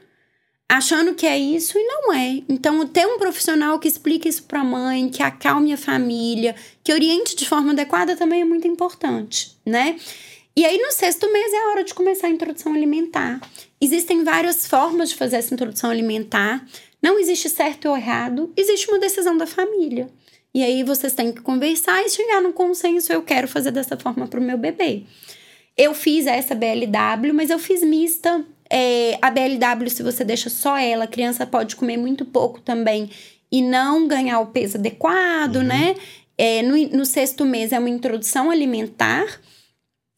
achando que é isso e não é. Então, ter um profissional que explique isso para a mãe, que acalme a família, que oriente de forma adequada também é muito importante, né? E aí, no sexto mês é a hora de começar a introdução alimentar. Existem várias formas de fazer essa introdução alimentar. Não existe certo ou errado, existe uma decisão da família. E aí vocês têm que conversar e chegar num consenso. Eu quero fazer dessa forma para o meu bebê. Eu fiz essa BLW, mas eu fiz mista. É, a BLW, se você deixa só ela, a criança pode comer muito pouco também e não ganhar o peso adequado, né? É, no, no sexto mês é uma introdução alimentar.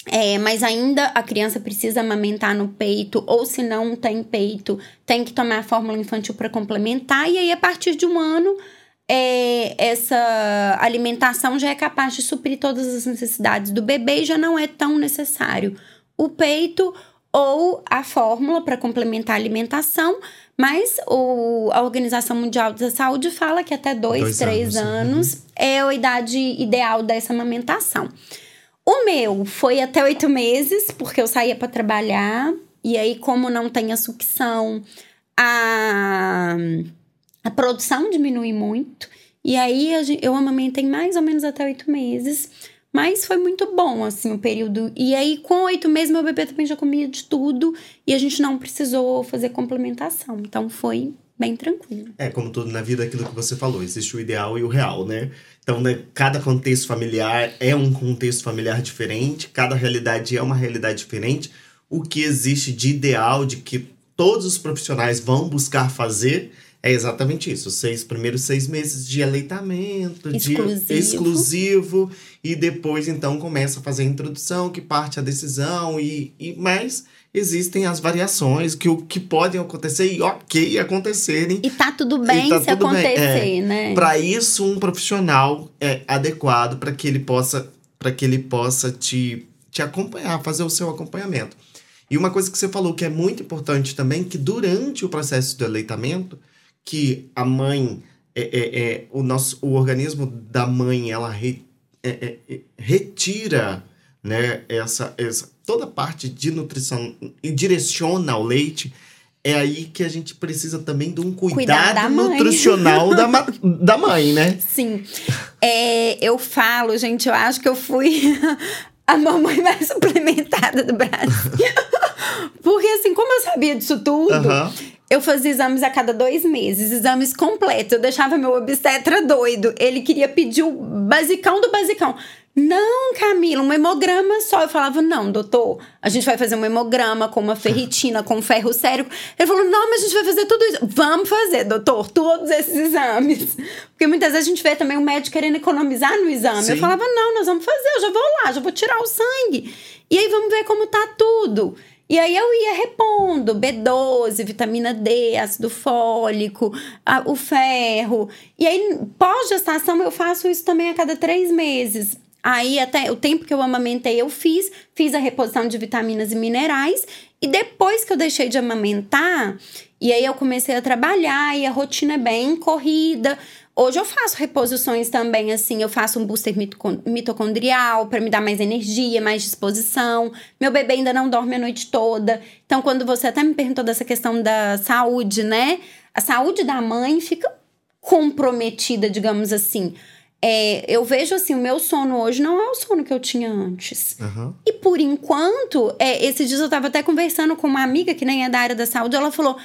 É, mas ainda a criança precisa amamentar no peito, ou se não tem peito, tem que tomar a fórmula infantil para complementar. E aí, a partir de um ano, é, essa alimentação já é capaz de suprir todas as necessidades do bebê e já não é tão necessário o peito ou a fórmula para complementar a alimentação. Mas o, a Organização Mundial da Saúde fala que até dois, Dois três anos, anos é a idade ideal dessa amamentação. O meu foi até oito meses, porque eu saía para trabalhar. E aí, como não tem a sucção, a, a produção diminui muito. E aí, eu amamentei mais ou menos até oito meses. Mas foi muito bom, assim, o período. E aí, com oito meses, meu bebê também já comia de tudo. E a gente não precisou fazer complementação. Então, foi bem tranquilo. É, como tudo na vida, aquilo que você falou, existe o ideal e o real, né? Então, né, cada contexto familiar é um contexto familiar diferente, cada realidade é uma realidade diferente. O que existe de ideal, de que todos os profissionais vão buscar fazer, é exatamente isso. Os seis primeiros seis meses de aleitamento, Exclusivo. de exclusivo, e depois então começa a fazer a introdução, que parte a decisão, e, e mas existem as variações que, o- que podem acontecer e ok acontecerem. E tá tudo bem tá se tudo bem, acontecer, né? Para isso, um profissional é adequado para que ele possa para que ele possa te, te acompanhar, fazer o seu acompanhamento. E uma coisa que você falou que é muito importante também, que durante o processo do aleitamento, que a mãe, é, é, é, o nosso, o organismo da mãe, ela re- é, é, é, retira, né, essa, essa toda a parte de nutrição e direciona ao leite é aí que a gente precisa também de um cuidado da nutricional da, ma- da mãe, né? Sim. É, eu falo, gente, eu acho que eu fui a mamãe mais suplementada do Brasil. Porque, assim, como eu sabia disso tudo, Aham. Eu fazia exames a cada dois meses, exames completos. Eu deixava meu obstetra doido. Ele queria pedir o basicão do basicão. Não, Camila, um hemograma só. Eu falava, não, doutor, a gente vai fazer um hemograma com uma ferritina, com ferro sério. Ele falou, não, mas a gente vai fazer tudo isso. Vamos fazer, doutor, todos esses exames. Porque muitas vezes a gente vê também o médico querendo economizar no exame. Sim. Eu falava, não, nós vamos fazer, eu já vou lá, já vou tirar o sangue. E aí vamos ver como tá tudo. E aí eu ia repondo B12, vitamina D, ácido fólico, a- o ferro. E aí, pós-gestação, eu faço isso também a cada três meses. Aí, até o tempo que eu amamentei, eu fiz, fiz a reposição de vitaminas e minerais. E depois que eu deixei de amamentar, e aí eu comecei a trabalhar, e a rotina é bem corrida. Hoje eu faço reposições também, assim, eu faço um booster mitocon- mitocondrial para me dar mais energia, mais disposição. Meu bebê ainda não dorme a noite toda. Então, quando você até me perguntou dessa questão da saúde, né? A saúde da mãe fica comprometida, digamos assim. É, eu vejo assim, o meu sono hoje não é o sono que eu tinha antes. Aham. E por enquanto, é, esses dias eu tava até conversando com uma amiga que nem é da área da saúde, ela falou: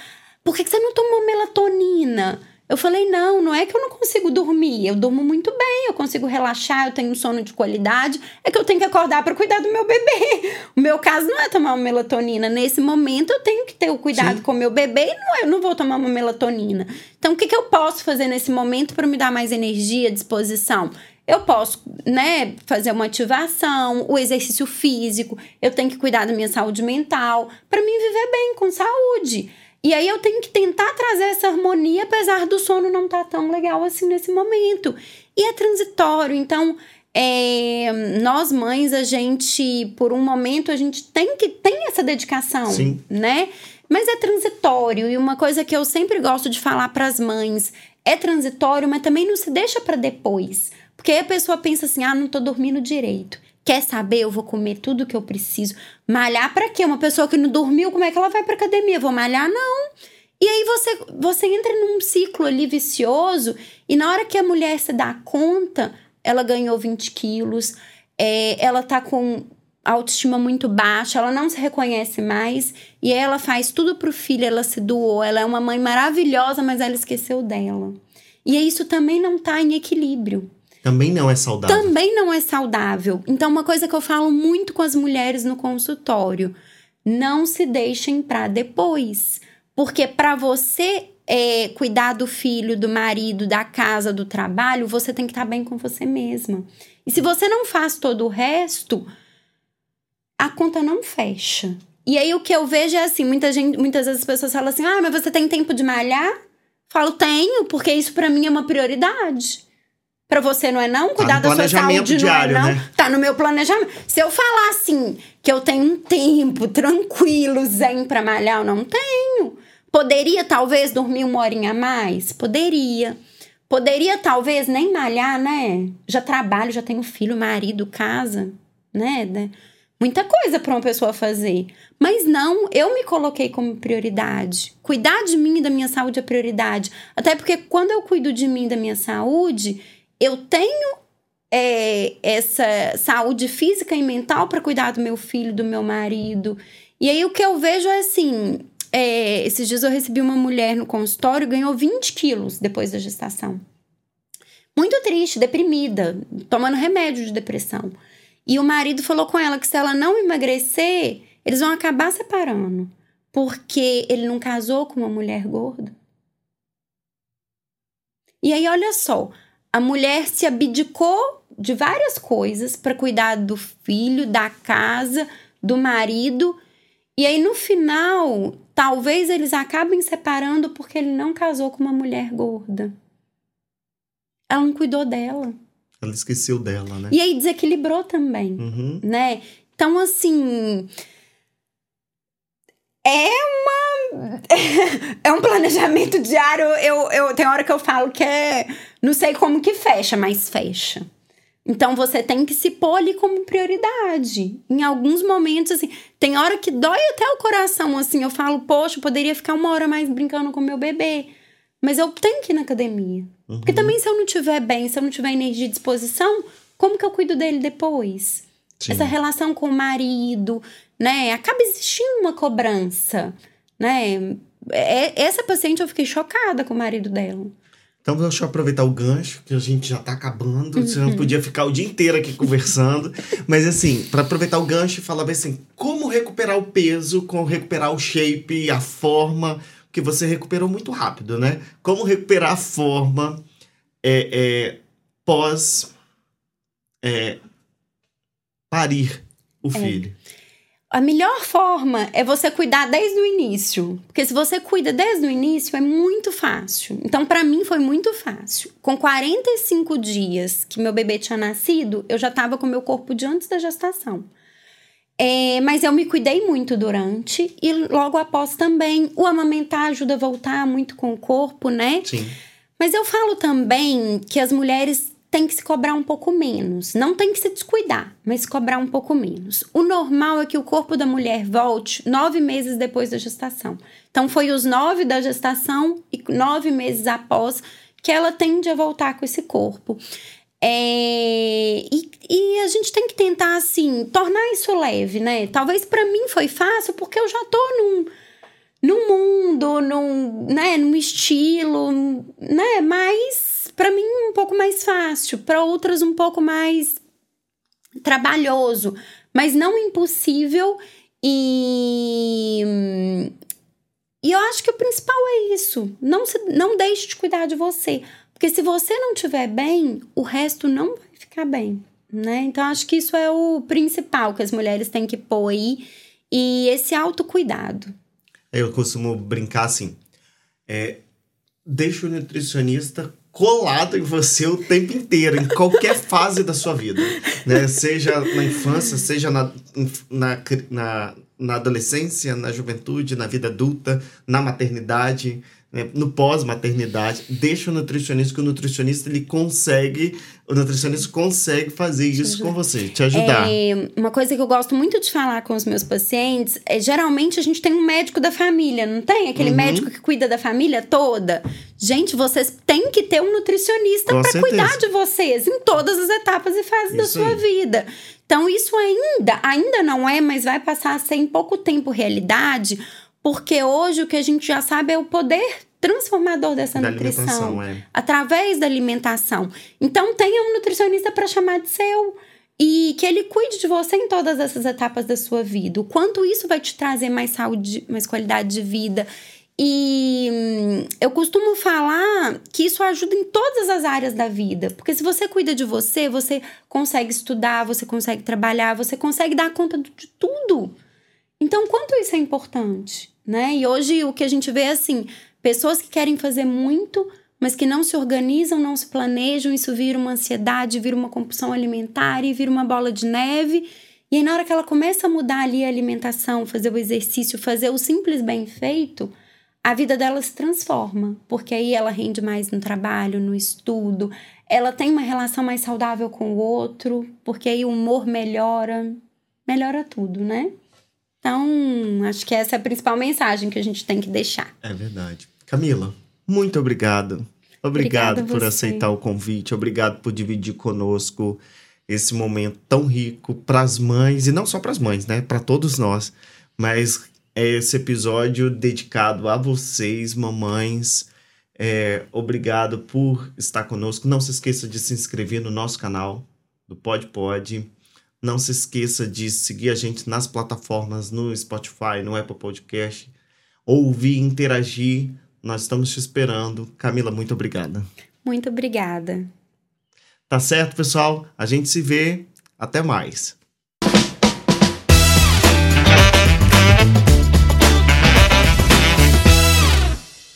por que, que você não toma melatonina? Eu falei, não, não é que eu não consigo dormir. Eu durmo muito bem, eu consigo relaxar, eu tenho um sono de qualidade. É que eu tenho que acordar para cuidar do meu bebê. O meu caso não é tomar uma melatonina. Nesse momento, eu tenho que ter o cuidado Sim. com o meu bebê e não, é- eu não vou tomar uma melatonina. Então, o que, que eu posso fazer nesse momento para me dar mais energia, disposição? Eu posso, né, fazer uma ativação, o exercício físico, eu tenho que cuidar da minha saúde mental, para mim viver bem, com saúde. E aí eu tenho que tentar trazer essa harmonia, apesar do sono não estar tão legal assim nesse momento. E é transitório, então é, nós mães, a gente, por um momento, a gente tem que tem essa dedicação, Sim. né? Mas é transitório. E uma coisa que eu sempre gosto de falar para as mães é transitório, mas também não se deixa para depois. Porque aí a pessoa pensa assim: ah, não tô dormindo direito. Quer saber? Eu vou comer tudo que eu preciso. Malhar pra quê? Uma pessoa que não dormiu, como é que ela vai pra academia? Vou malhar? Não. E aí você, você entra num ciclo ali vicioso, e na hora que a mulher se dá conta, ela ganhou 20 quilos, é, ela tá com autoestima muito baixa, ela não se reconhece mais, e ela faz tudo pro filho, ela se doou, ela é uma mãe maravilhosa, mas ela esqueceu dela. E isso também não tá em equilíbrio Também não é saudável. também não é saudável. Então, uma coisa que eu falo muito com as mulheres no consultório: não se deixem para depois. Porque para você é, cuidar do filho, do marido, da casa, do trabalho, você tem que estar bem com você mesma. E se você não faz todo o resto, a conta não fecha. E aí o que eu vejo é assim, muita gente, muitas vezes as pessoas falam assim: "Ah, mas você tem tempo de malhar?" Falo: "Tenho, porque isso para mim é uma prioridade." Pra você não é não? Cuidar no da sua saúde diário, não é não? né? Tá no meu planejamento. Se eu falar assim, que eu tenho um tempo tranquilo, zen pra malhar, eu não tenho. Poderia talvez dormir uma horinha a mais? Poderia. Poderia talvez nem malhar, né? Já trabalho, já tenho filho, marido, casa, né? né? Muita coisa pra uma pessoa fazer. Mas não, eu me coloquei como prioridade. Cuidar de mim e da minha saúde é prioridade. Até porque quando eu cuido de mim e da minha saúde, eu tenho é, essa saúde física e mental para cuidar do meu filho, do meu marido. E aí o que eu vejo é assim: é, esses dias eu recebi uma mulher no consultório, ganhou 20 quilos depois da gestação. Muito triste, deprimida, tomando remédio de depressão. E o marido falou com ela que se ela não emagrecer, eles vão acabar separando. Porque ele não casou com uma mulher gorda. E aí, olha só, a mulher se abdicou de várias coisas para cuidar do filho, da casa, do marido. E aí, no final, talvez eles acabem separando porque ele não casou com uma mulher gorda. Ela não cuidou dela. Ela esqueceu dela, né? E aí desequilibrou também, Uhum. né? Então, assim. É uma. é um planejamento diário. Eu, eu, tem hora que eu falo que é. Não sei como que fecha, mas fecha. Então você tem que se pôr ali como prioridade. Em alguns momentos, assim, tem hora que dói até o coração, assim. Eu falo, poxa, eu poderia ficar uma hora mais brincando com meu bebê. Mas eu tenho que ir na academia. Uhum. Porque também, se eu não estiver bem, se eu não tiver energia e disposição, como que eu cuido dele depois? Sim. Essa relação com o marido, né? Acaba existindo uma cobrança, né? É, essa paciente eu fiquei chocada com o marido dela. Então deixa eu aproveitar o gancho, que a gente já tá acabando, uhum. senão podia ficar o dia inteiro aqui conversando. Mas assim, para aproveitar o gancho e falar bem assim, como recuperar o peso, como recuperar o shape, a forma, que você recuperou muito rápido, né? Como recuperar a forma é, é pós é, parir o é. filho. A melhor forma é você cuidar desde o início. Porque se você cuida desde o início, é muito fácil. Então, para mim, foi muito fácil. Com 45 dias que meu bebê tinha nascido, eu já estava com meu corpo de antes da gestação. É, mas eu me cuidei muito durante e logo após também. O amamentar ajuda a voltar muito com o corpo, né? Sim. Mas eu falo também que as mulheres tem que se cobrar um pouco menos. Não tem que se descuidar, mas cobrar um pouco menos. O normal é que o corpo da mulher volte nove meses depois da gestação. Então, foi os nove da gestação e nove meses após que ela tende a voltar com esse corpo. É, e, e, a gente tem que tentar, assim, tornar isso leve, né? Talvez para mim foi fácil porque eu já tô num, num mundo, num, né, num estilo, né? Mas para mim um pouco mais fácil, para outras um pouco mais trabalhoso, mas não impossível e e eu acho que o principal é isso, não se, não deixe de cuidar de você, porque se você não estiver bem, o resto não vai ficar bem, né? Então acho que isso é o principal que as mulheres têm que pôr aí e esse autocuidado. Eu costumo brincar assim, é, deixa o nutricionista colado em você o tempo inteiro, em qualquer fase da sua vida. Né? Seja na infância, seja na, na, na, na adolescência, na juventude, na vida adulta, na maternidade né, no pós-maternidade, deixa o nutricionista, que o nutricionista ele consegue, o nutricionista consegue fazer isso com você, te ajudar. É, uma coisa que eu gosto muito de falar com os meus pacientes é geralmente a gente tem um médico da família, não tem? Aquele uhum. médico que cuida da família toda. Gente, vocês têm que ter um nutricionista para cuidar de vocês em todas as etapas e fases isso da sua aí. vida. Então, isso ainda, ainda não é, mas vai passar a ser em pouco tempo realidade porque hoje o que a gente já sabe é o poder transformador dessa da nutrição é. através da alimentação. Então tenha um nutricionista para chamar de seu e que ele cuide de você em todas essas etapas da sua vida. O quanto isso vai te trazer mais saúde, mais qualidade de vida. E hum, eu costumo falar que isso ajuda em todas as áreas da vida, porque se você cuida de você, você consegue estudar, você consegue trabalhar, você consegue dar conta de tudo. Então, quanto isso é importante? né? E hoje o que a gente vê é assim, pessoas que querem fazer muito, mas que não se organizam, não se planejam, isso vira uma ansiedade, vira uma compulsão alimentar e vira uma bola de neve. E aí, na hora que ela começa a mudar ali a alimentação, fazer o exercício, fazer o simples bem feito, a vida dela se transforma, porque aí ela rende mais no trabalho, no estudo, ela tem uma relação mais saudável com o outro, porque aí o humor melhora, melhora tudo, né? Então, acho que essa é a principal mensagem que a gente tem que deixar. É verdade. Camila, muito obrigado. Obrigado por aceitar o convite, obrigado por dividir conosco esse momento tão rico para as mães e não só para as mães, né? Para todos nós. Mas é esse episódio dedicado a vocês, mamães. É, obrigado por estar conosco. Não se esqueça de se inscrever no nosso canal do Pod Pod. Não se esqueça de seguir a gente nas plataformas, no Spotify, no Apple Podcast, ouvir, interagir. Nós estamos te esperando. Camila, muito obrigada. Muito obrigada. Tá certo, pessoal? A gente se vê. Até mais.